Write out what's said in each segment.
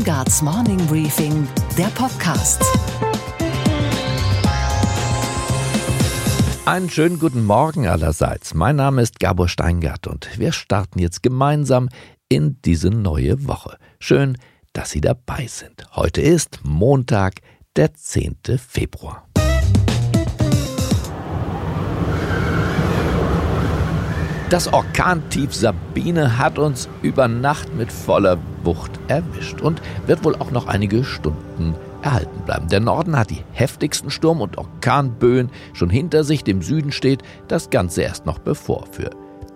Steingarts Morning Briefing, der Podcast. Einen schönen guten Morgen allerseits. Mein Name ist Gabor Steingart und wir starten jetzt gemeinsam in diese neue Woche. Schön, dass Sie dabei sind. Heute ist Montag, der 10. Februar. Das Orkantief Sabine hat uns über Nacht mit voller Wucht erwischt und wird wohl auch noch einige Stunden erhalten bleiben. Der Norden hat die heftigsten Sturm- und Orkanböen schon hinter sich, dem Süden steht das Ganze erst noch bevor. Für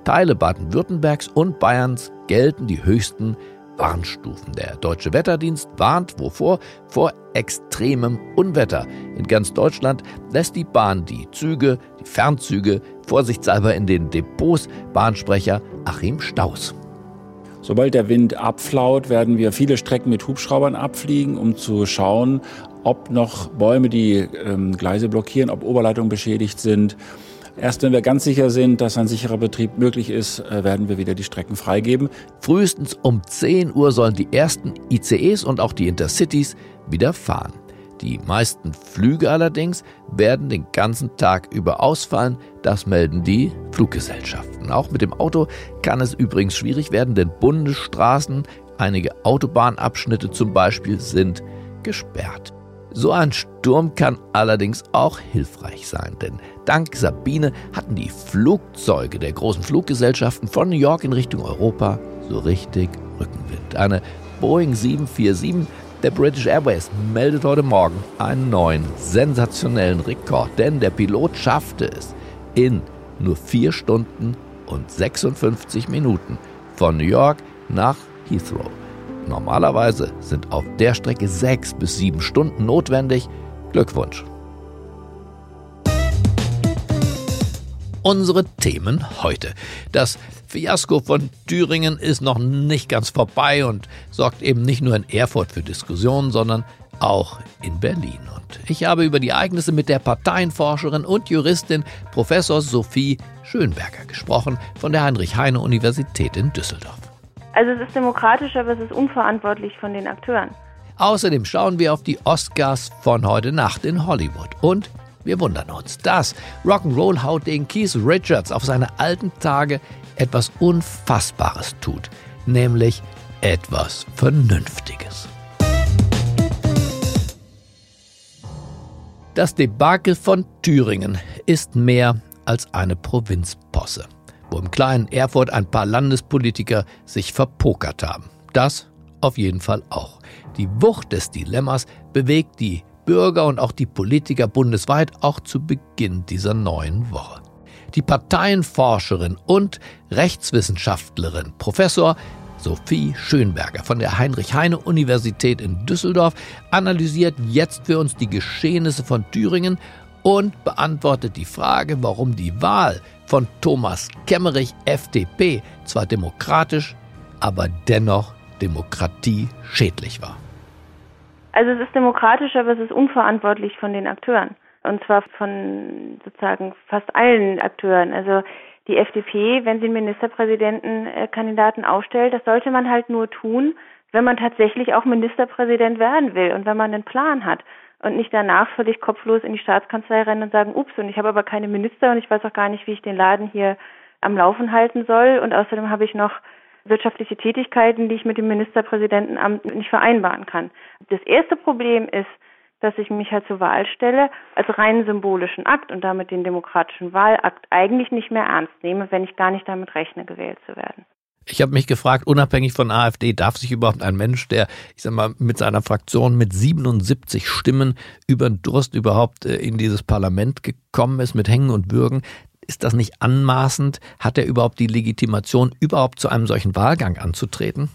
Teile Baden-Württembergs und Bayerns gelten die höchsten Warnstufen. Der Deutsche Wetterdienst warnt wovor? Vor extremem Unwetter. In ganz Deutschland lässt die Bahn die Züge, die Fernzüge vorsichtshalber in den Depots. Bahnsprecher Achim Staus. Sobald der Wind abflaut, werden wir viele Strecken mit Hubschraubern abfliegen, um zu schauen, ob noch Bäume die ähm, Gleise blockieren, ob Oberleitungen beschädigt sind. Erst wenn wir ganz sicher sind, dass ein sicherer Betrieb möglich ist, äh, werden wir wieder die Strecken freigeben. Frühestens um 10 Uhr sollen die ersten ICEs und auch die Intercities wieder fahren. Die meisten Flüge allerdings werden den ganzen Tag über ausfallen, das melden die Fluggesellschaften. Auch mit dem Auto kann es übrigens schwierig werden, denn Bundesstraßen, einige Autobahnabschnitte zum Beispiel, sind gesperrt. So ein Sturm kann allerdings auch hilfreich sein, denn dank Sabine hatten die Flugzeuge der großen Fluggesellschaften von New York in Richtung Europa so richtig Rückenwind. Eine Boeing 747 der British Airways meldet heute Morgen einen neuen sensationellen Rekord, denn der Pilot schaffte es in nur vier Stunden und 56 Minuten von New York nach Heathrow. Normalerweise sind auf der Strecke sechs bis sieben Stunden notwendig. Glückwunsch! Unsere Themen heute. Das Fiasko von Thüringen ist noch nicht ganz vorbei und sorgt eben nicht nur in Erfurt für Diskussionen, sondern auch in Berlin. Und ich habe über die Ereignisse mit der Parteienforscherin und Juristin Professor Sophie Schönberger gesprochen von der Heinrich-Heine-Universität in Düsseldorf. Also es ist demokratisch, aber es ist unverantwortlich von den Akteuren. Außerdem schauen wir auf die Oscars von heute Nacht in Hollywood. Und wir wundern uns, dass Rock'n'Roll haut den Keith Richards auf seine alten Tage etwas Unfassbares tut, nämlich etwas Vernünftiges. Das Debakel von Thüringen ist mehr als eine Provinzposse wo im kleinen Erfurt ein paar Landespolitiker sich verpokert haben. Das auf jeden Fall auch. Die Wucht des Dilemmas bewegt die Bürger und auch die Politiker bundesweit auch zu Beginn dieser neuen Woche. Die Parteienforscherin und Rechtswissenschaftlerin Professor Sophie Schönberger von der Heinrich-Heine-Universität in Düsseldorf analysiert jetzt für uns die Geschehnisse von Thüringen und beantwortet die Frage, warum die Wahl von Thomas Kemmerich FDP zwar demokratisch, aber dennoch Demokratie schädlich war. Also es ist demokratisch, aber es ist unverantwortlich von den Akteuren. Und zwar von sozusagen fast allen Akteuren. Also die FDP, wenn sie einen Ministerpräsidentenkandidaten aufstellt, das sollte man halt nur tun, wenn man tatsächlich auch Ministerpräsident werden will und wenn man einen Plan hat und nicht danach völlig kopflos in die Staatskanzlei rennen und sagen, ups, und ich habe aber keine Minister und ich weiß auch gar nicht, wie ich den Laden hier am Laufen halten soll. Und außerdem habe ich noch wirtschaftliche Tätigkeiten, die ich mit dem Ministerpräsidentenamt nicht vereinbaren kann. Das erste Problem ist, dass ich mich halt zur Wahl stelle als rein symbolischen Akt und damit den demokratischen Wahlakt eigentlich nicht mehr ernst nehme, wenn ich gar nicht damit rechne, gewählt zu werden. Ich habe mich gefragt, unabhängig von AfD, darf sich überhaupt ein Mensch, der, ich sag mal, mit seiner Fraktion mit 77 Stimmen über den Durst überhaupt äh, in dieses Parlament gekommen ist, mit Hängen und Bürgen, ist das nicht anmaßend? Hat er überhaupt die Legitimation, überhaupt zu einem solchen Wahlgang anzutreten?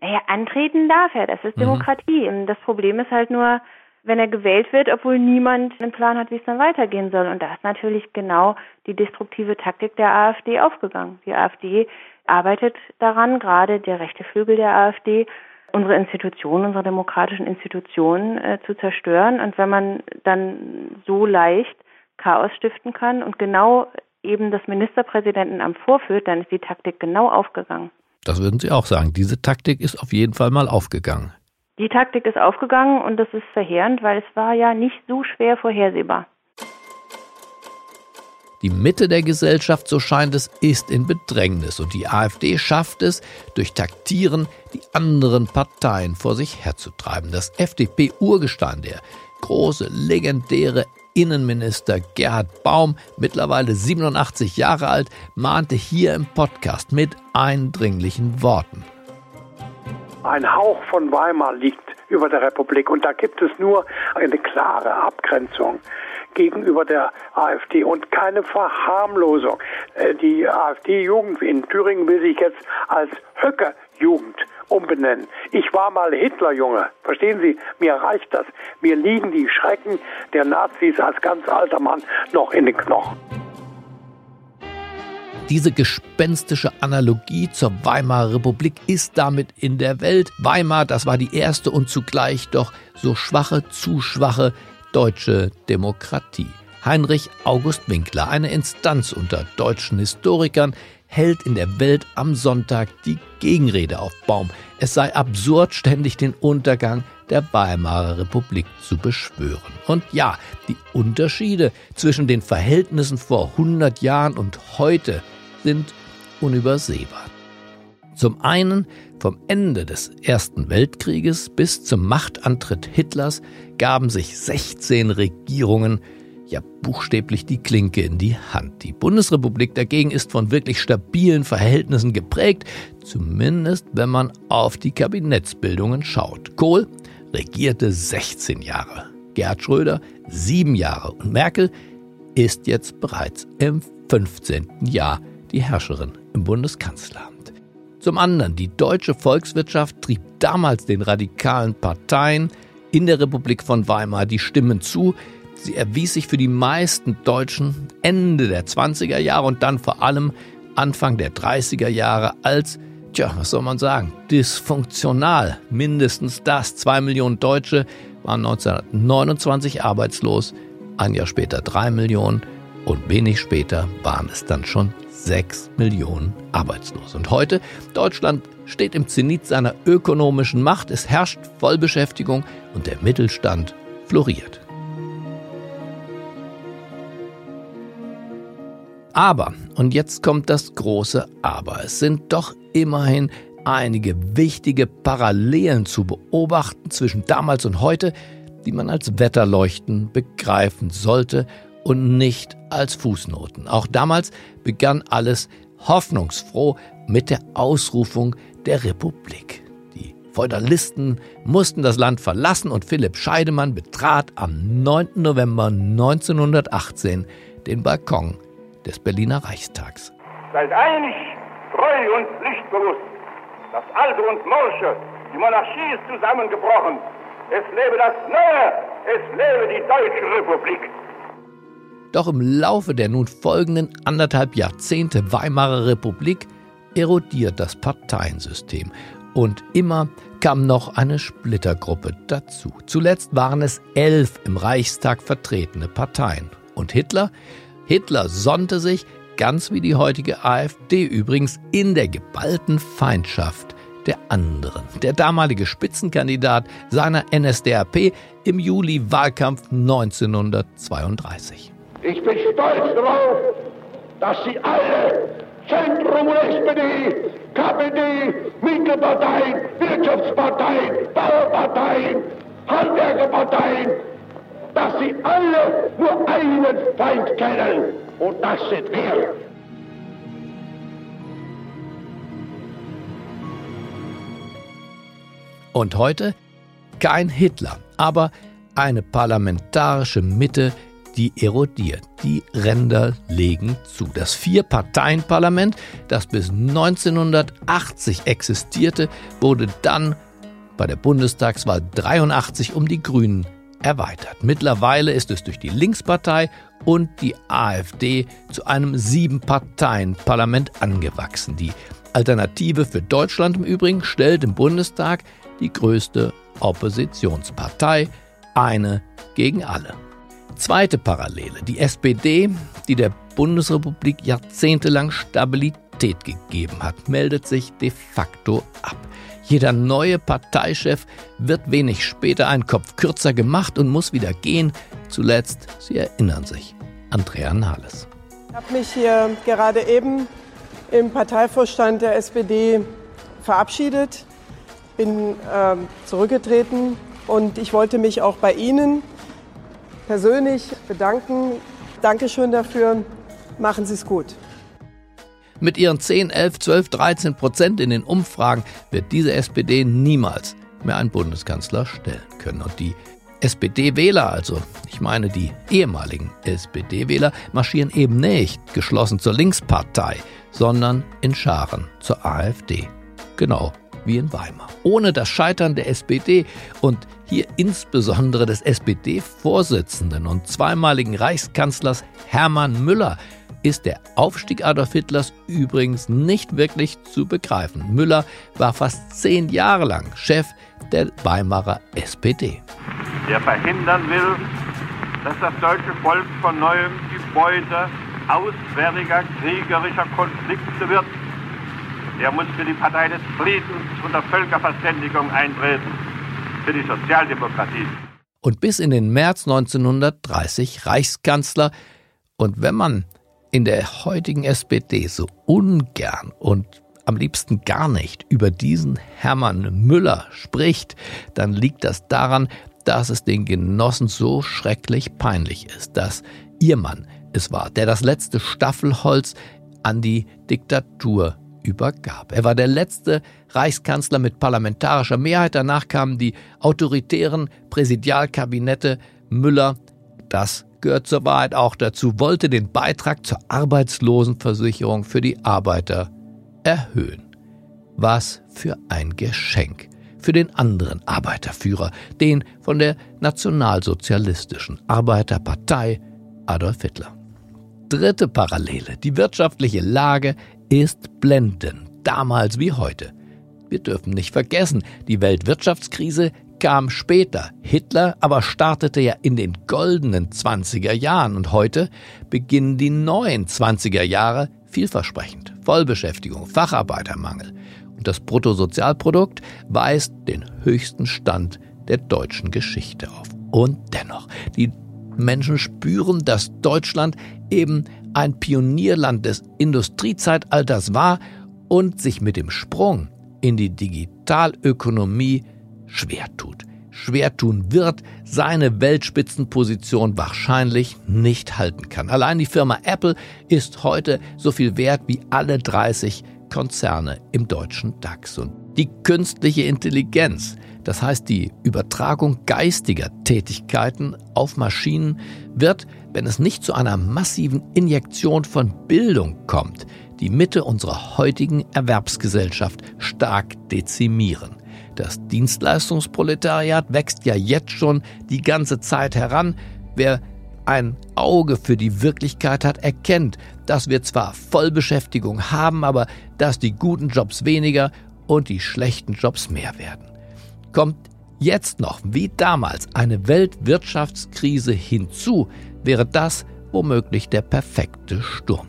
Naja, antreten darf er, das ist mhm. Demokratie. Mhm. Das Problem ist halt nur, wenn er gewählt wird, obwohl niemand einen Plan hat, wie es dann weitergehen soll. Und da ist natürlich genau die destruktive Taktik der AfD aufgegangen. Die AfD arbeitet daran, gerade der rechte Flügel der AfD, unsere Institutionen, unsere demokratischen Institutionen äh, zu zerstören. Und wenn man dann so leicht Chaos stiften kann und genau eben das Ministerpräsidentenamt vorführt, dann ist die Taktik genau aufgegangen. Das würden Sie auch sagen. Diese Taktik ist auf jeden Fall mal aufgegangen. Die Taktik ist aufgegangen und das ist verheerend, weil es war ja nicht so schwer vorhersehbar. Die Mitte der Gesellschaft, so scheint es, ist in Bedrängnis und die AfD schafft es, durch Taktieren die anderen Parteien vor sich herzutreiben. Das FDP-Urgestein, der große, legendäre Innenminister Gerhard Baum, mittlerweile 87 Jahre alt, mahnte hier im Podcast mit eindringlichen Worten. Ein Hauch von Weimar liegt über der Republik und da gibt es nur eine klare Abgrenzung gegenüber der AfD und keine Verharmlosung. Äh, die AfD-Jugend in Thüringen will sich jetzt als Höcke-Jugend umbenennen. Ich war mal Hitlerjunge. Verstehen Sie? Mir reicht das. Mir liegen die Schrecken der Nazis als ganz alter Mann noch in den Knochen. Diese gespenstische Analogie zur Weimarer Republik ist damit in der Welt. Weimar, das war die erste und zugleich doch so schwache, zu schwache deutsche Demokratie. Heinrich August Winkler, eine Instanz unter deutschen Historikern, hält in der Welt am Sonntag die Gegenrede auf Baum. Es sei absurd, ständig den Untergang der Weimarer Republik zu beschwören. Und ja, die Unterschiede zwischen den Verhältnissen vor 100 Jahren und heute sind unübersehbar. Zum einen vom Ende des Ersten Weltkrieges bis zum Machtantritt Hitlers gaben sich 16 Regierungen ja buchstäblich die Klinke in die Hand. Die Bundesrepublik dagegen ist von wirklich stabilen Verhältnissen geprägt, zumindest wenn man auf die Kabinettsbildungen schaut. Kohl regierte 16 Jahre, Gerd Schröder sieben Jahre und Merkel ist jetzt bereits im 15. Jahr die Herrscherin im Bundeskanzleramt. Zum anderen, die deutsche Volkswirtschaft trieb damals den radikalen Parteien in der Republik von Weimar die Stimmen zu. Sie erwies sich für die meisten Deutschen Ende der 20er Jahre und dann vor allem Anfang der 30er Jahre als, tja, was soll man sagen, dysfunktional. Mindestens das. Zwei Millionen Deutsche waren 1929 arbeitslos, ein Jahr später drei Millionen und wenig später waren es dann schon 6 Millionen arbeitslos. Und heute, Deutschland steht im Zenit seiner ökonomischen Macht, es herrscht Vollbeschäftigung und der Mittelstand floriert. Aber, und jetzt kommt das große Aber, es sind doch immerhin einige wichtige Parallelen zu beobachten zwischen damals und heute, die man als Wetterleuchten begreifen sollte und nicht als Fußnoten. Auch damals begann alles hoffnungsfroh mit der Ausrufung der Republik. Die Feudalisten mussten das Land verlassen und Philipp Scheidemann betrat am 9. November 1918 den Balkon des Berliner Reichstags. Seid einig, treu und pflichtbewusst. Das Alte und Morsche, die Monarchie ist zusammengebrochen. Es lebe das Neue, es lebe die Deutsche Republik. Doch im Laufe der nun folgenden anderthalb Jahrzehnte Weimarer Republik erodiert das Parteiensystem. Und immer kam noch eine Splittergruppe dazu. Zuletzt waren es elf im Reichstag vertretene Parteien. Und Hitler? Hitler sonnte sich, ganz wie die heutige AfD übrigens, in der geballten Feindschaft der anderen. Der damalige Spitzenkandidat seiner NSDAP im Juli-Wahlkampf 1932. Ich bin stolz darauf, dass Sie alle, Zentrum und SPD, KPD, Mittelparteien, Wirtschaftsparteien, Bauerparteien, Handwerkerparteien, dass Sie alle nur einen Feind kennen. Und das sind wir. Und heute kein Hitler, aber eine parlamentarische Mitte, die erodiert. Die Ränder legen zu. Das Vier-Parteien-Parlament, das bis 1980 existierte, wurde dann bei der Bundestagswahl 83 um die Grünen erweitert. Mittlerweile ist es durch die Linkspartei und die AfD zu einem Sieben-Parteien-Parlament angewachsen. Die Alternative für Deutschland im Übrigen stellt im Bundestag die größte Oppositionspartei, eine gegen alle. Zweite Parallele. Die SPD, die der Bundesrepublik jahrzehntelang Stabilität gegeben hat, meldet sich de facto ab. Jeder neue Parteichef wird wenig später einen Kopf kürzer gemacht und muss wieder gehen. Zuletzt, Sie erinnern sich, Andrea Nahles. Ich habe mich hier gerade eben im Parteivorstand der SPD verabschiedet, bin äh, zurückgetreten und ich wollte mich auch bei Ihnen persönlich bedanken. Dankeschön dafür. Machen Sie es gut. Mit ihren 10, 11, 12, 13 Prozent in den Umfragen wird diese SPD niemals mehr einen Bundeskanzler stellen können. Und die SPD-Wähler, also ich meine die ehemaligen SPD-Wähler, marschieren eben nicht geschlossen zur Linkspartei, sondern in Scharen zur AfD. Genau wie in Weimar. Ohne das Scheitern der SPD und hier insbesondere des SPD-Vorsitzenden und zweimaligen Reichskanzlers Hermann Müller ist der Aufstieg Adolf Hitlers übrigens nicht wirklich zu begreifen. Müller war fast zehn Jahre lang Chef der Weimarer SPD. Der verhindern will, dass das deutsche Volk von neuem die Beute auswärtiger kriegerischer Konflikte wird, der muss für die Partei des Friedens und der Völkerverständigung eintreten, für die Sozialdemokratie. Und bis in den März 1930 Reichskanzler. Und wenn man in der heutigen SPD so ungern und am liebsten gar nicht über diesen Hermann Müller spricht, dann liegt das daran, dass es den Genossen so schrecklich peinlich ist, dass ihr Mann es war, der das letzte Staffelholz an die Diktatur übergab. Er war der letzte Reichskanzler mit parlamentarischer Mehrheit. Danach kamen die autoritären Präsidialkabinette Müller. Das gehört zur Wahrheit auch dazu, wollte den Beitrag zur Arbeitslosenversicherung für die Arbeiter erhöhen. Was für ein Geschenk für den anderen Arbeiterführer, den von der nationalsozialistischen Arbeiterpartei Adolf Hitler. Dritte Parallele. Die wirtschaftliche Lage ist blendend, damals wie heute. Wir dürfen nicht vergessen, die Weltwirtschaftskrise kam später. Hitler aber startete ja in den goldenen 20er Jahren und heute beginnen die neuen 20er Jahre vielversprechend. Vollbeschäftigung, Facharbeitermangel. Und das Bruttosozialprodukt weist den höchsten Stand der deutschen Geschichte auf. Und dennoch, die Menschen spüren, dass Deutschland eben ein Pionierland des Industriezeitalters war und sich mit dem Sprung in die Digitalökonomie schwer tut. Schwer tun wird, seine Weltspitzenposition wahrscheinlich nicht halten kann. Allein die Firma Apple ist heute so viel wert wie alle 30 Konzerne im deutschen DAX. Und die künstliche Intelligenz, das heißt die Übertragung geistiger Tätigkeiten auf Maschinen, wird, wenn es nicht zu einer massiven Injektion von Bildung kommt, die Mitte unserer heutigen Erwerbsgesellschaft stark dezimieren. Das Dienstleistungsproletariat wächst ja jetzt schon die ganze Zeit heran. Wer ein Auge für die Wirklichkeit hat, erkennt, dass wir zwar Vollbeschäftigung haben, aber dass die guten Jobs weniger und die schlechten Jobs mehr werden. Kommt jetzt noch, wie damals, eine Weltwirtschaftskrise hinzu, wäre das womöglich der perfekte Sturm.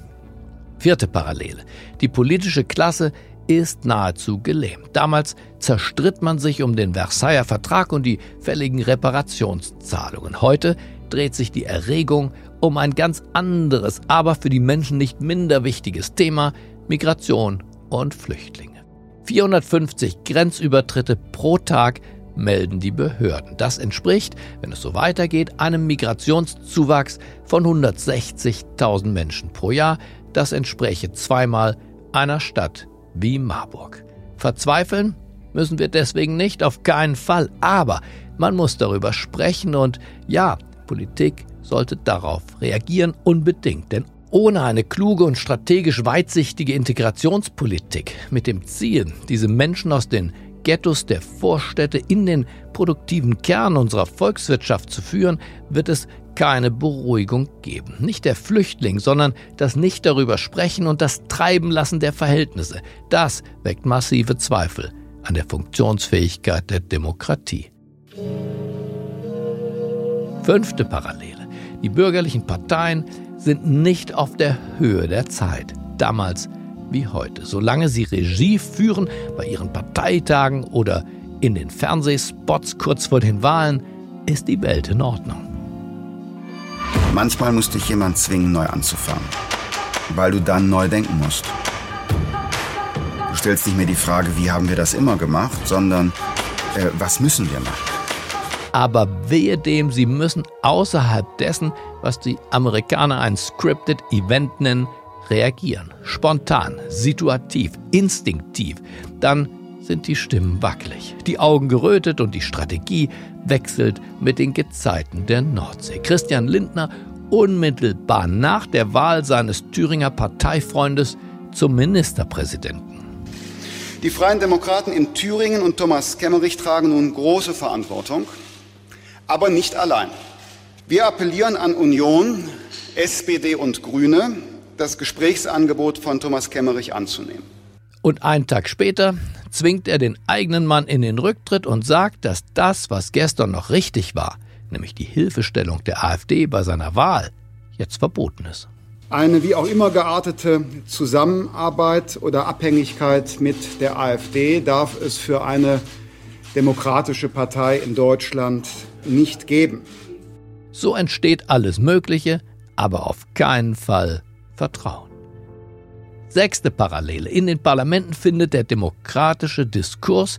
Vierte Parallele. Die politische Klasse ist nahezu gelähmt. Damals zerstritt man sich um den Versailler Vertrag und die fälligen Reparationszahlungen. Heute dreht sich die Erregung um ein ganz anderes, aber für die Menschen nicht minder wichtiges Thema, Migration und Flüchtlinge. 450 Grenzübertritte pro Tag melden die Behörden. Das entspricht, wenn es so weitergeht, einem Migrationszuwachs von 160.000 Menschen pro Jahr. Das entspräche zweimal einer Stadt wie Marburg. Verzweifeln müssen wir deswegen nicht, auf keinen Fall. Aber man muss darüber sprechen und ja, Politik sollte darauf reagieren unbedingt. Denn ohne eine kluge und strategisch weitsichtige Integrationspolitik mit dem Ziel, diese Menschen aus den Ghettos der Vorstädte in den produktiven Kern unserer Volkswirtschaft zu führen, wird es keine Beruhigung geben. Nicht der Flüchtling, sondern das Nicht darüber sprechen und das Treiben lassen der Verhältnisse. Das weckt massive Zweifel an der Funktionsfähigkeit der Demokratie. Fünfte Parallele. Die bürgerlichen Parteien sind nicht auf der Höhe der Zeit. Damals wie heute. Solange sie Regie führen bei ihren Parteitagen oder in den Fernsehspots kurz vor den Wahlen, ist die Welt in Ordnung. Manchmal muss dich jemand zwingen, neu anzufangen, weil du dann neu denken musst. Du stellst nicht mehr die Frage, wie haben wir das immer gemacht, sondern äh, was müssen wir machen? Aber wehe dem, sie müssen außerhalb dessen, was die Amerikaner ein Scripted Event nennen, reagieren. Spontan, situativ, instinktiv. Dann sind die Stimmen wackelig, die Augen gerötet und die Strategie wechselt mit den Gezeiten der Nordsee. Christian Lindner unmittelbar nach der Wahl seines Thüringer Parteifreundes zum Ministerpräsidenten. Die Freien Demokraten in Thüringen und Thomas Kemmerich tragen nun große Verantwortung, aber nicht allein. Wir appellieren an Union, SPD und Grüne, das Gesprächsangebot von Thomas Kemmerich anzunehmen. Und einen Tag später zwingt er den eigenen Mann in den Rücktritt und sagt, dass das, was gestern noch richtig war, nämlich die Hilfestellung der AfD bei seiner Wahl, jetzt verboten ist. Eine wie auch immer geartete Zusammenarbeit oder Abhängigkeit mit der AfD darf es für eine demokratische Partei in Deutschland nicht geben. So entsteht alles Mögliche, aber auf keinen Fall Vertrauen. Sechste Parallele. In den Parlamenten findet der demokratische Diskurs,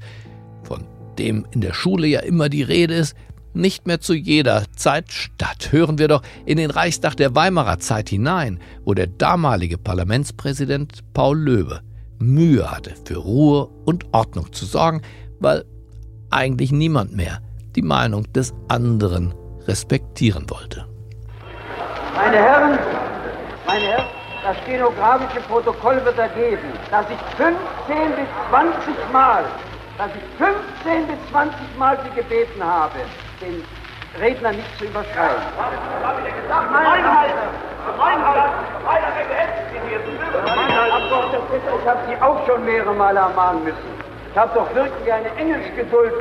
von dem in der Schule ja immer die Rede ist, nicht mehr zu jeder Zeit statt. Hören wir doch in den Reichstag der Weimarer Zeit hinein, wo der damalige Parlamentspräsident Paul Löwe Mühe hatte, für Ruhe und Ordnung zu sorgen, weil eigentlich niemand mehr die Meinung des anderen respektieren wollte. Meine Herren, meine Herren, das stenografische Protokoll wird ergeben, dass ich 15 bis 20 Mal, dass ich 15 bis 20 Mal Sie gebeten habe, den Redner nicht zu überschreiten. Ich habe Sie auch schon mehrere Male ermahnen müssen. Ich habe doch wirklich eine Engelsgeduld.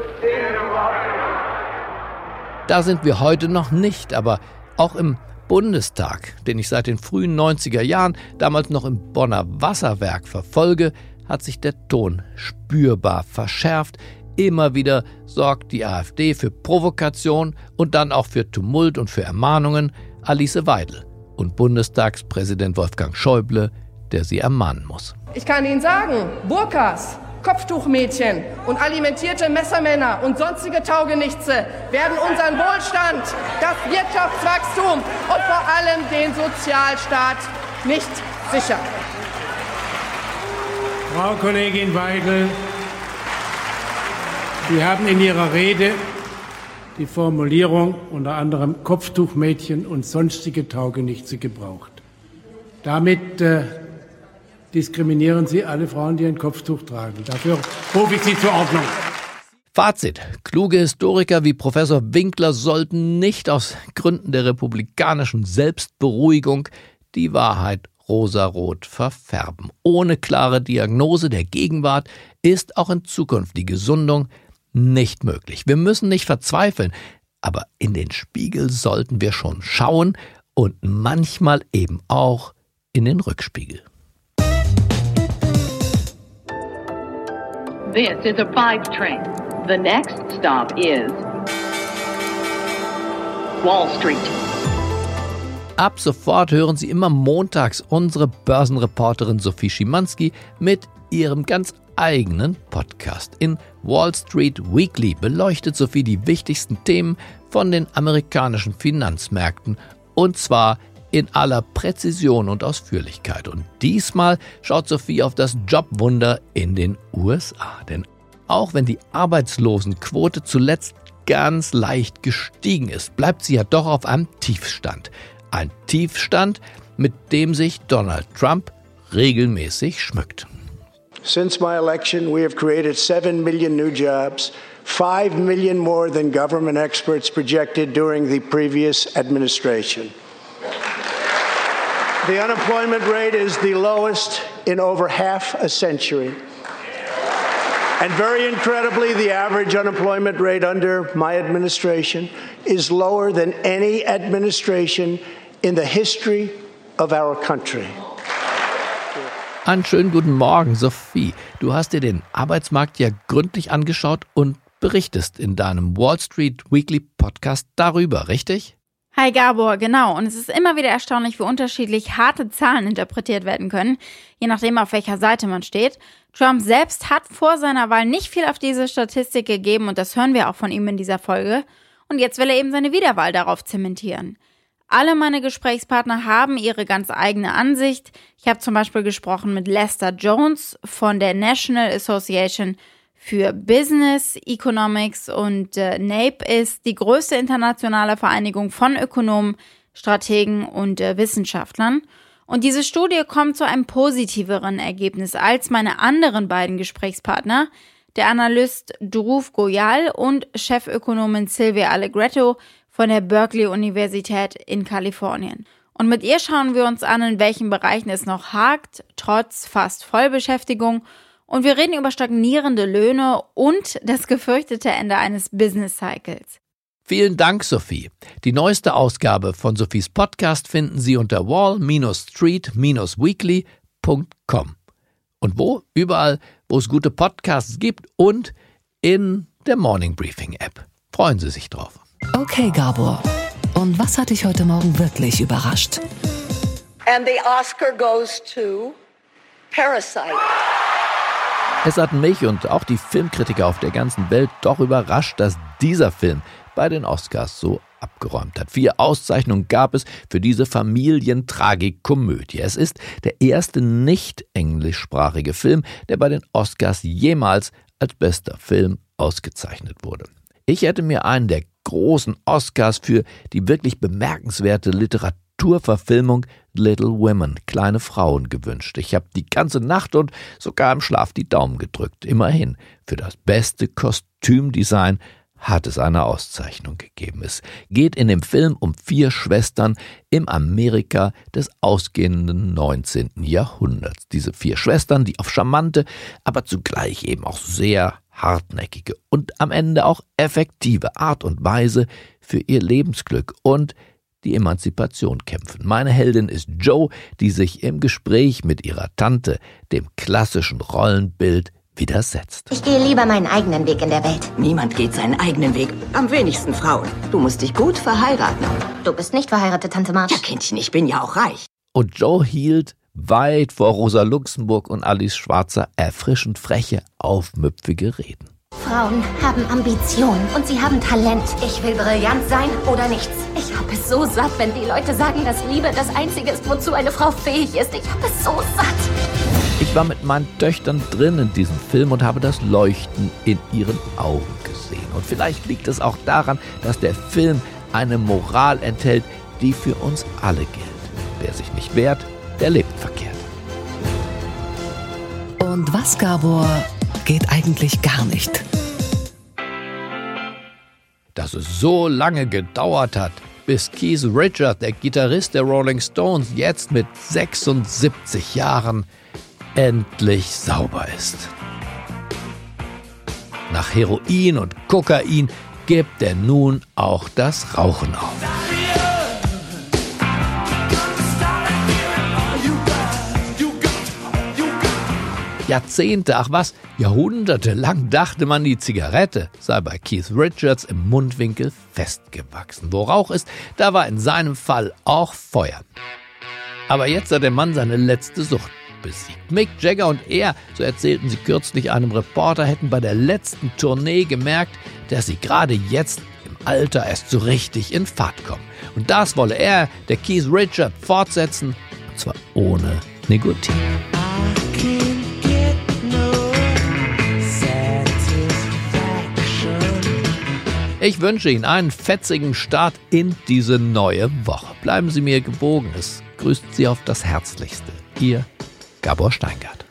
Da sind wir heute noch nicht, aber auch im Bundestag, den ich seit den frühen 90er Jahren damals noch im Bonner Wasserwerk verfolge, hat sich der Ton spürbar verschärft. Immer wieder sorgt die AfD für Provokation und dann auch für Tumult und für Ermahnungen. Alice Weidel und Bundestagspräsident Wolfgang Schäuble, der sie ermahnen muss. Ich kann Ihnen sagen, Burkas Kopftuchmädchen und alimentierte Messermänner und sonstige Taugenichtse werden unseren Wohlstand, das Wirtschaftswachstum und vor allem den Sozialstaat nicht sichern. Frau Kollegin Weigel, Sie haben in Ihrer Rede die Formulierung unter anderem Kopftuchmädchen und sonstige Taugenichtse gebraucht. Damit äh, diskriminieren Sie alle Frauen, die ein Kopftuch tragen. Dafür rufe ich Sie zur Ordnung. Fazit. Kluge Historiker wie Professor Winkler sollten nicht aus Gründen der republikanischen Selbstberuhigung die Wahrheit rosarot verfärben. Ohne klare Diagnose der Gegenwart ist auch in Zukunft die Gesundung nicht möglich. Wir müssen nicht verzweifeln, aber in den Spiegel sollten wir schon schauen und manchmal eben auch in den Rückspiegel. This is a five train. The next stop is Wall Street. Ab sofort hören Sie immer montags unsere Börsenreporterin Sophie Schimanski mit ihrem ganz eigenen Podcast. In Wall Street Weekly beleuchtet Sophie die wichtigsten Themen von den amerikanischen Finanzmärkten und zwar in aller Präzision und Ausführlichkeit. Und diesmal schaut Sophie auf das Jobwunder in den USA. Denn auch wenn die Arbeitslosenquote zuletzt ganz leicht gestiegen ist, bleibt sie ja doch auf einem Tiefstand. Ein Tiefstand, mit dem sich Donald Trump regelmäßig schmückt. Since my election, we have created 7 million new jobs, 5 million more than government experts projected during the previous administration. The unemployment rate is the lowest in over half a century. And very incredibly, the average unemployment rate under my administration is lower than any administration in the history of our country. Einen schönen guten Morgen, Sophie. Du hast dir den Arbeitsmarkt ja gründlich angeschaut und berichtest in deinem Wall Street Weekly Podcast darüber, richtig? Hi Gabor, genau. Und es ist immer wieder erstaunlich, wie unterschiedlich harte Zahlen interpretiert werden können, je nachdem, auf welcher Seite man steht. Trump selbst hat vor seiner Wahl nicht viel auf diese Statistik gegeben und das hören wir auch von ihm in dieser Folge. Und jetzt will er eben seine Wiederwahl darauf zementieren. Alle meine Gesprächspartner haben ihre ganz eigene Ansicht. Ich habe zum Beispiel gesprochen mit Lester Jones von der National Association für Business Economics und äh, NAPE ist die größte internationale Vereinigung von Ökonomen, Strategen und äh, Wissenschaftlern. Und diese Studie kommt zu einem positiveren Ergebnis als meine anderen beiden Gesprächspartner, der Analyst Dhruv Goyal und Chefökonomin Silvia Allegretto von der Berkeley-Universität in Kalifornien. Und mit ihr schauen wir uns an, in welchen Bereichen es noch hakt, trotz fast Vollbeschäftigung. Und wir reden über stagnierende Löhne und das gefürchtete Ende eines Business Cycles. Vielen Dank, Sophie. Die neueste Ausgabe von Sophies Podcast finden Sie unter wall-street-weekly.com. Und wo? Überall, wo es gute Podcasts gibt und in der Morning Briefing App. Freuen Sie sich drauf. Okay, Gabor. Und was hat dich heute Morgen wirklich überrascht? And the Oscar goes to Parasite. Es hat mich und auch die Filmkritiker auf der ganzen Welt doch überrascht, dass dieser Film bei den Oscars so abgeräumt hat. Vier Auszeichnungen gab es für diese Familientragikkomödie. Es ist der erste nicht englischsprachige Film, der bei den Oscars jemals als bester Film ausgezeichnet wurde. Ich hätte mir einen der großen Oscars für die wirklich bemerkenswerte Literaturverfilmung Little Women, kleine Frauen gewünscht. Ich habe die ganze Nacht und sogar im Schlaf die Daumen gedrückt. Immerhin, für das beste Kostümdesign hat es eine Auszeichnung gegeben. Es geht in dem Film um vier Schwestern im Amerika des ausgehenden 19. Jahrhunderts. Diese vier Schwestern, die auf charmante, aber zugleich eben auch sehr hartnäckige und am Ende auch effektive Art und Weise für ihr Lebensglück und die Emanzipation kämpfen. Meine Heldin ist Joe, die sich im Gespräch mit ihrer Tante dem klassischen Rollenbild widersetzt. Ich gehe lieber meinen eigenen Weg in der Welt. Niemand geht seinen eigenen Weg. Am wenigsten Frauen. Du musst dich gut verheiraten. Du bist nicht verheiratet, Tante March. Ja, Kindchen, ich bin ja auch reich. Und Joe hielt weit vor Rosa Luxemburg und Alice Schwarzer erfrischend freche, aufmüpfige Reden. Frauen haben Ambition und sie haben Talent. Ich will brillant sein oder nichts. Ich habe es so satt, wenn die Leute sagen, dass Liebe das Einzige ist, wozu eine Frau fähig ist. Ich habe es so satt. Ich war mit meinen Töchtern drin in diesem Film und habe das Leuchten in ihren Augen gesehen. Und vielleicht liegt es auch daran, dass der Film eine Moral enthält, die für uns alle gilt. Wer sich nicht wehrt, der lebt verkehrt. Und was, Gabor, geht eigentlich gar nicht? Dass es so lange gedauert hat, bis Keith Richard, der Gitarrist der Rolling Stones, jetzt mit 76 Jahren endlich sauber ist. Nach Heroin und Kokain gibt er nun auch das Rauchen auf. Jahrzehnte, ach was, Jahrhunderte lang dachte man, die Zigarette sei bei Keith Richards im Mundwinkel festgewachsen. Wo Rauch ist, da war in seinem Fall auch Feuer. Aber jetzt hat der Mann seine letzte Sucht besiegt. Mick Jagger und er, so erzählten sie kürzlich einem Reporter, hätten bei der letzten Tournee gemerkt, dass sie gerade jetzt im Alter erst so richtig in Fahrt kommen. Und das wolle er, der Keith Richard, fortsetzen, und zwar ohne Nikotin. Ich wünsche Ihnen einen fetzigen Start in diese neue Woche. Bleiben Sie mir gewogen. Es grüßt Sie auf das Herzlichste. Ihr Gabor Steingart.